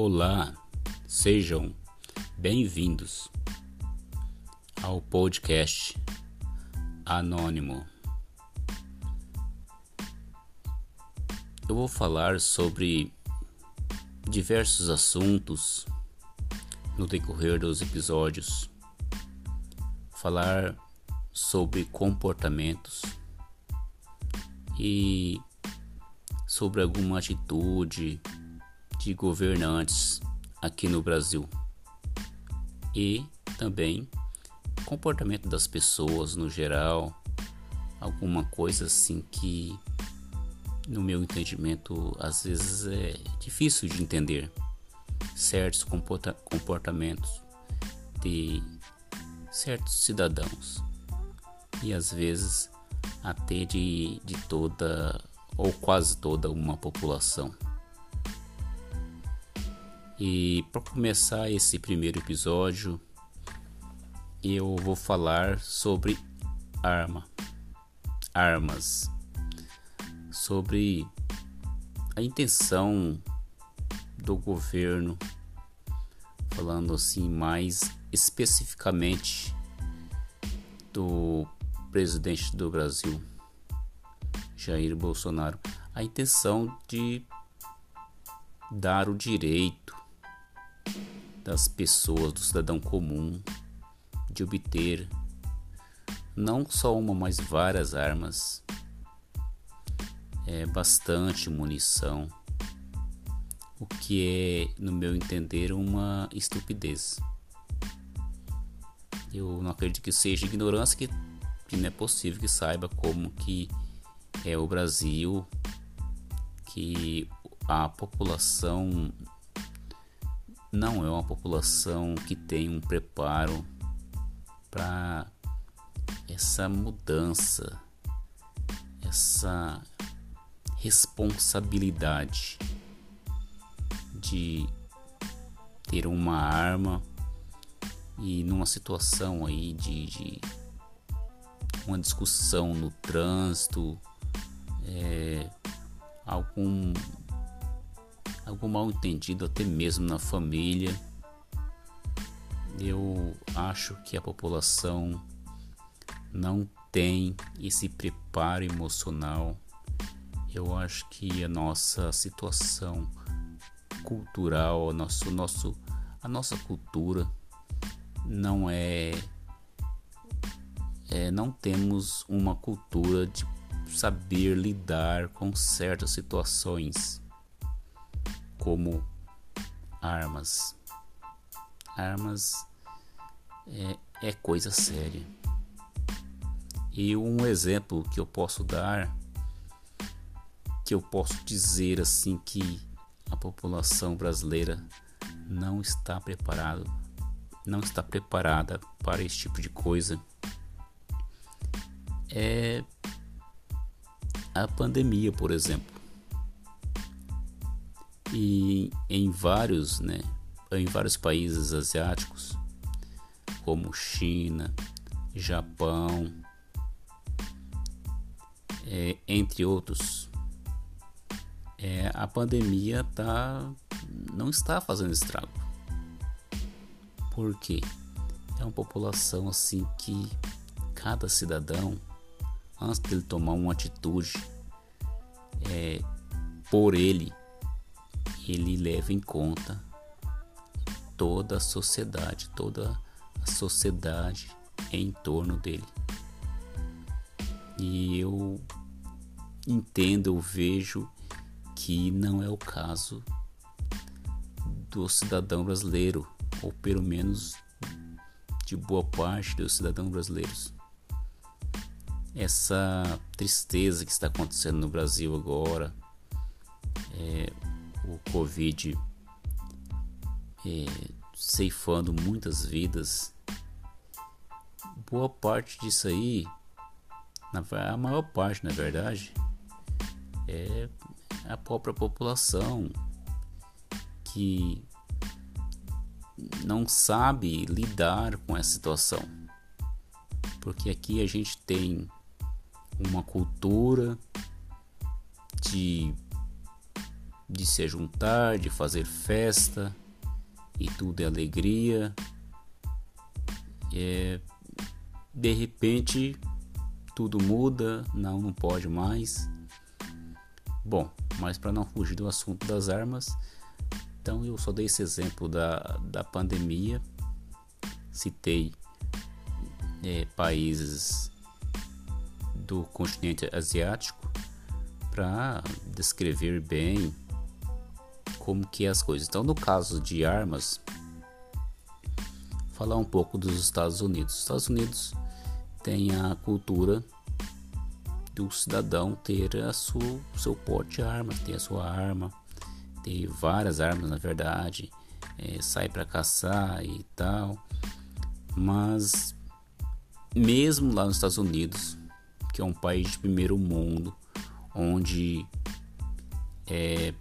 Olá, sejam bem-vindos ao podcast Anônimo. Eu vou falar sobre diversos assuntos no decorrer dos episódios, falar sobre comportamentos e sobre alguma atitude de governantes aqui no Brasil e também comportamento das pessoas no geral, alguma coisa assim que no meu entendimento às vezes é difícil de entender certos comportamentos de certos cidadãos e às vezes até de, de toda ou quase toda uma população. E para começar esse primeiro episódio, eu vou falar sobre arma, armas, sobre a intenção do governo, falando assim mais especificamente do presidente do Brasil, Jair Bolsonaro, a intenção de dar o direito das pessoas, do cidadão comum, de obter não só uma, mas várias armas, é bastante munição, o que é, no meu entender, uma estupidez. Eu não acredito que seja ignorância, que, que não é possível que saiba como que é o Brasil, que a população não é uma população que tem um preparo para essa mudança, essa responsabilidade de ter uma arma e numa situação aí de, de uma discussão no trânsito, é, algum algum mal entendido até mesmo na família. Eu acho que a população não tem esse preparo emocional. Eu acho que a nossa situação cultural, a nosso, nosso, a nossa cultura não é, é não temos uma cultura de saber lidar com certas situações como armas. Armas é, é coisa séria. E um exemplo que eu posso dar, que eu posso dizer assim que a população brasileira não está preparado, não está preparada para esse tipo de coisa, é a pandemia, por exemplo e em vários, né, em vários países asiáticos, como China, Japão, é, entre outros, é, a pandemia tá, não está fazendo estrago. Por quê? É uma população assim que cada cidadão, antes de ele tomar uma atitude é, por ele, ele leva em conta toda a sociedade, toda a sociedade em torno dele. E eu entendo, eu vejo que não é o caso do cidadão brasileiro, ou pelo menos de boa parte dos cidadãos brasileiros. Essa tristeza que está acontecendo no Brasil agora, é, o Covid é, ceifando muitas vidas, boa parte disso aí, a maior parte na verdade, é a própria população que não sabe lidar com essa situação. Porque aqui a gente tem uma cultura de de se juntar, de fazer festa e tudo é alegria. É, de repente tudo muda, não, não pode mais. Bom, mas para não fugir do assunto das armas, então eu só dei esse exemplo da, da pandemia, citei é, países do continente asiático para descrever bem como que é as coisas. Então, no caso de armas, falar um pouco dos Estados Unidos. Os Estados Unidos tem a cultura do cidadão ter a sua, seu porte de arma, ter a sua arma, ter várias armas na verdade, é, sai para caçar e tal. Mas mesmo lá nos Estados Unidos, que é um país de primeiro mundo, onde é,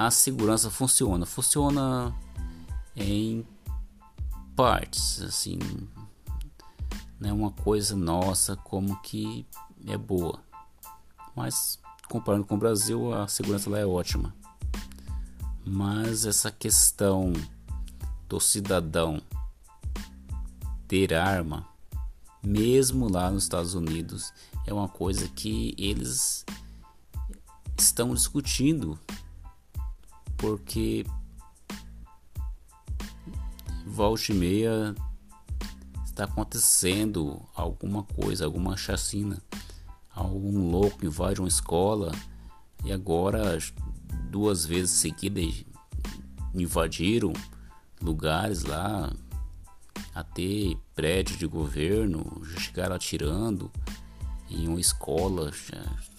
a segurança funciona, funciona em partes, assim, não é uma coisa nossa como que é boa. Mas comparando com o Brasil, a segurança lá é ótima. Mas essa questão do cidadão ter arma, mesmo lá nos Estados Unidos, é uma coisa que eles estão discutindo porque volta e meia está acontecendo alguma coisa, alguma chacina. Algum louco invade uma escola e agora duas vezes seguidas invadiram lugares lá, até prédios de governo, chegaram atirando em uma escola,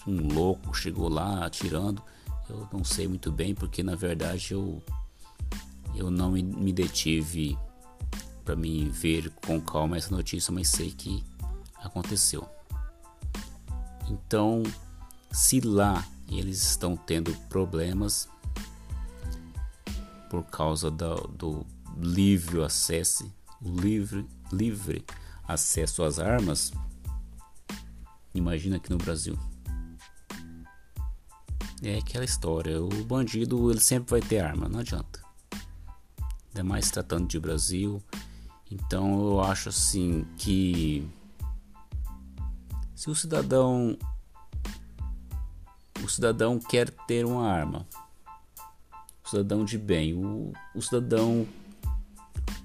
um louco chegou lá atirando. Eu não sei muito bem porque na verdade eu eu não me detive para me ver com calma essa notícia, mas sei que aconteceu. Então, se lá eles estão tendo problemas por causa do, do livre acesso, livre, livre acesso às armas, imagina aqui no Brasil. É aquela história, o bandido ele sempre vai ter arma, não adianta. Ainda mais tratando de Brasil, então eu acho assim que se o cidadão o cidadão quer ter uma arma, o cidadão de bem, o, o cidadão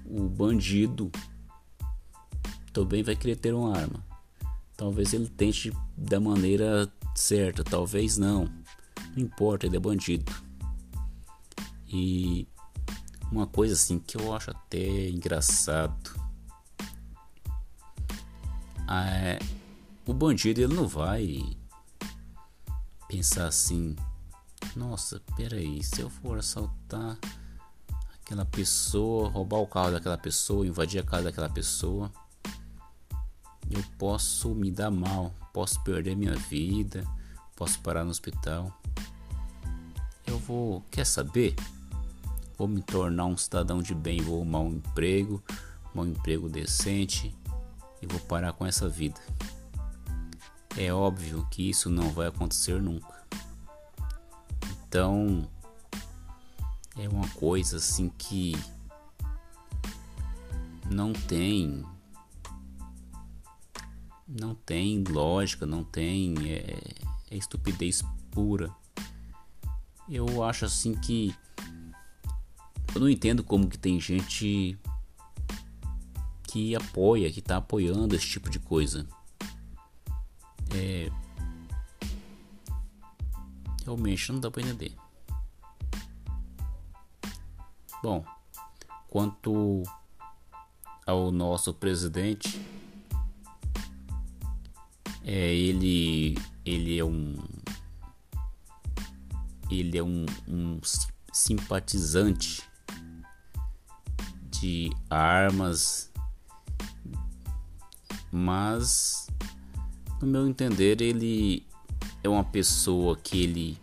o bandido também vai querer ter uma arma. Talvez ele tente da maneira certa, talvez não. Não importa, ele é bandido. E uma coisa assim que eu acho até engraçado. É, o bandido ele não vai pensar assim: nossa, peraí, se eu for assaltar aquela pessoa, roubar o carro daquela pessoa, invadir a casa daquela pessoa, eu posso me dar mal, posso perder minha vida, posso parar no hospital. Vou, quer saber? vou me tornar um cidadão de bem, vou arrumar um emprego, um emprego decente e vou parar com essa vida. É óbvio que isso não vai acontecer nunca. Então, é uma coisa assim que não tem não tem lógica, não tem é, é estupidez pura. Eu acho assim que eu não entendo como que tem gente que apoia, que está apoiando esse tipo de coisa. É... Realmente não dá para entender. Bom, quanto ao nosso presidente, é, ele, ele é um ele é um, um simpatizante de armas, mas no meu entender ele é uma pessoa que ele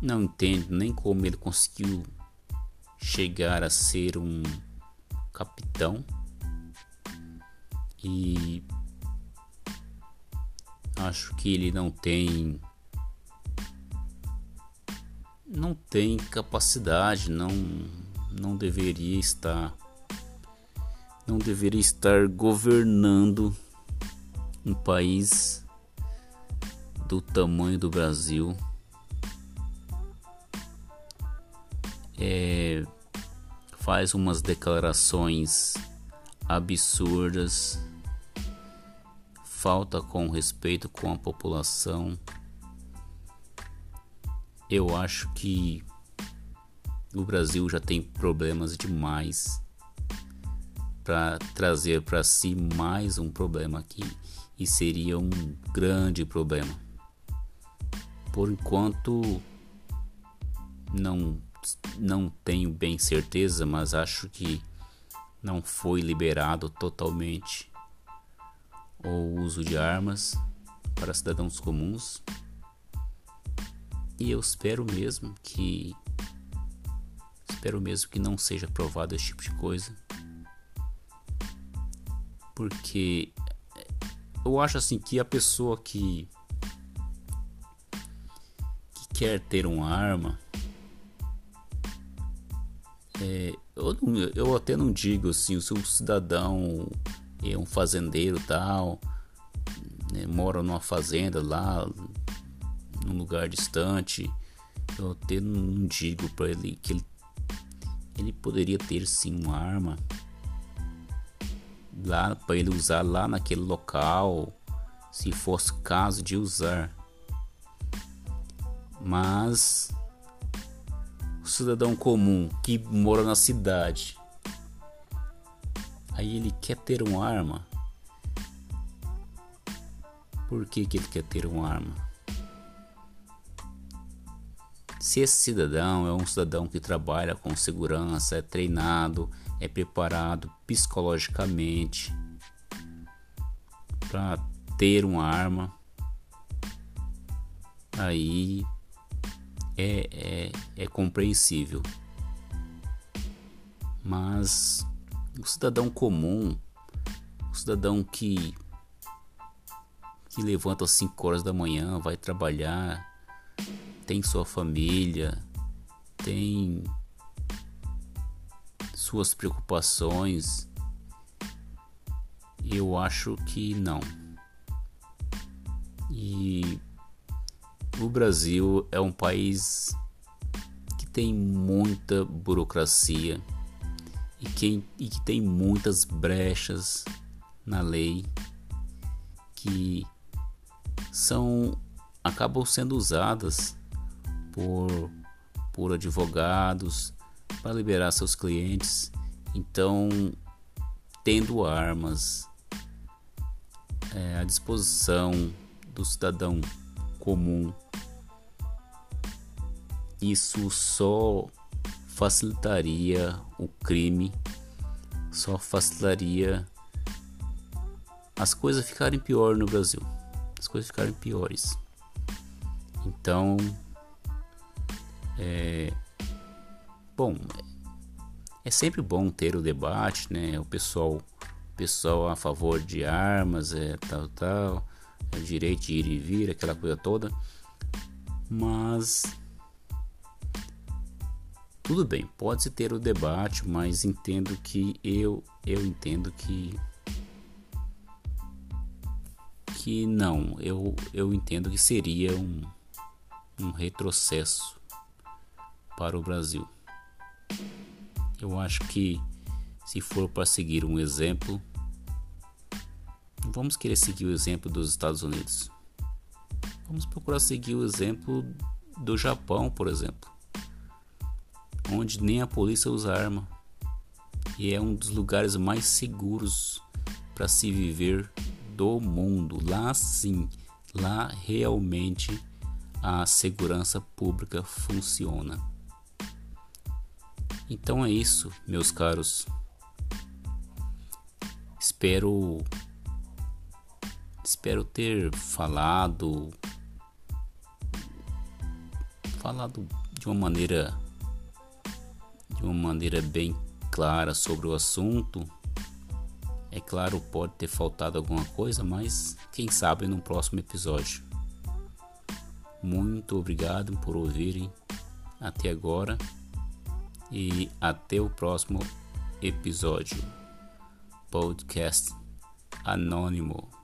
não entende nem como ele conseguiu chegar a ser um capitão. E acho que ele não tem não tem capacidade, não, não deveria estar não deveria estar governando um país do tamanho do Brasil. É, faz umas declarações absurdas, falta com respeito com a população. Eu acho que o Brasil já tem problemas demais para trazer para si mais um problema aqui e seria um grande problema. Por enquanto não não tenho bem certeza, mas acho que não foi liberado totalmente o uso de armas para cidadãos comuns. E eu espero mesmo que espero mesmo que não seja aprovado esse tipo de coisa. Porque eu acho assim que a pessoa que que quer ter uma arma é, eu, não, eu até não digo assim, se um cidadão é um fazendeiro tal, né, mora numa fazenda lá, num lugar distante, eu até não digo para ele que ele, ele poderia ter sim uma arma lá para ele usar lá naquele local, se fosse caso de usar. Mas o cidadão comum que mora na cidade, aí ele quer ter uma arma. Por que, que ele quer ter uma arma? Se esse cidadão é um cidadão que trabalha com segurança, é treinado, é preparado psicologicamente para ter uma arma, aí é, é, é compreensível. Mas o cidadão comum, o cidadão que, que levanta às 5 horas da manhã, vai trabalhar, tem sua família, tem suas preocupações, eu acho que não. E o Brasil é um país que tem muita burocracia e que, e que tem muitas brechas na lei que são acabam sendo usadas por, por advogados para liberar seus clientes. Então, tendo armas é, à disposição do cidadão comum, isso só facilitaria o crime, só facilitaria as coisas ficarem pior no Brasil, as coisas ficarem piores. Então, é, Bom, é sempre bom ter o debate, né? O pessoal, pessoal a favor de armas, é tal, tal, é direito de ir e vir, aquela coisa toda. Mas tudo bem, pode-se ter o debate, mas entendo que eu eu entendo que que não, eu eu entendo que seria um um retrocesso para o Brasil. Eu acho que se for para seguir um exemplo, vamos querer seguir o exemplo dos Estados Unidos. Vamos procurar seguir o exemplo do Japão, por exemplo, onde nem a polícia usa arma e é um dos lugares mais seguros para se viver do mundo. Lá sim, lá realmente a segurança pública funciona. Então é isso, meus caros. Espero espero ter falado falado de uma maneira de uma maneira bem clara sobre o assunto. É claro, pode ter faltado alguma coisa, mas quem sabe no próximo episódio. Muito obrigado por ouvirem até agora e até o próximo episódio. Podcast Anônimo.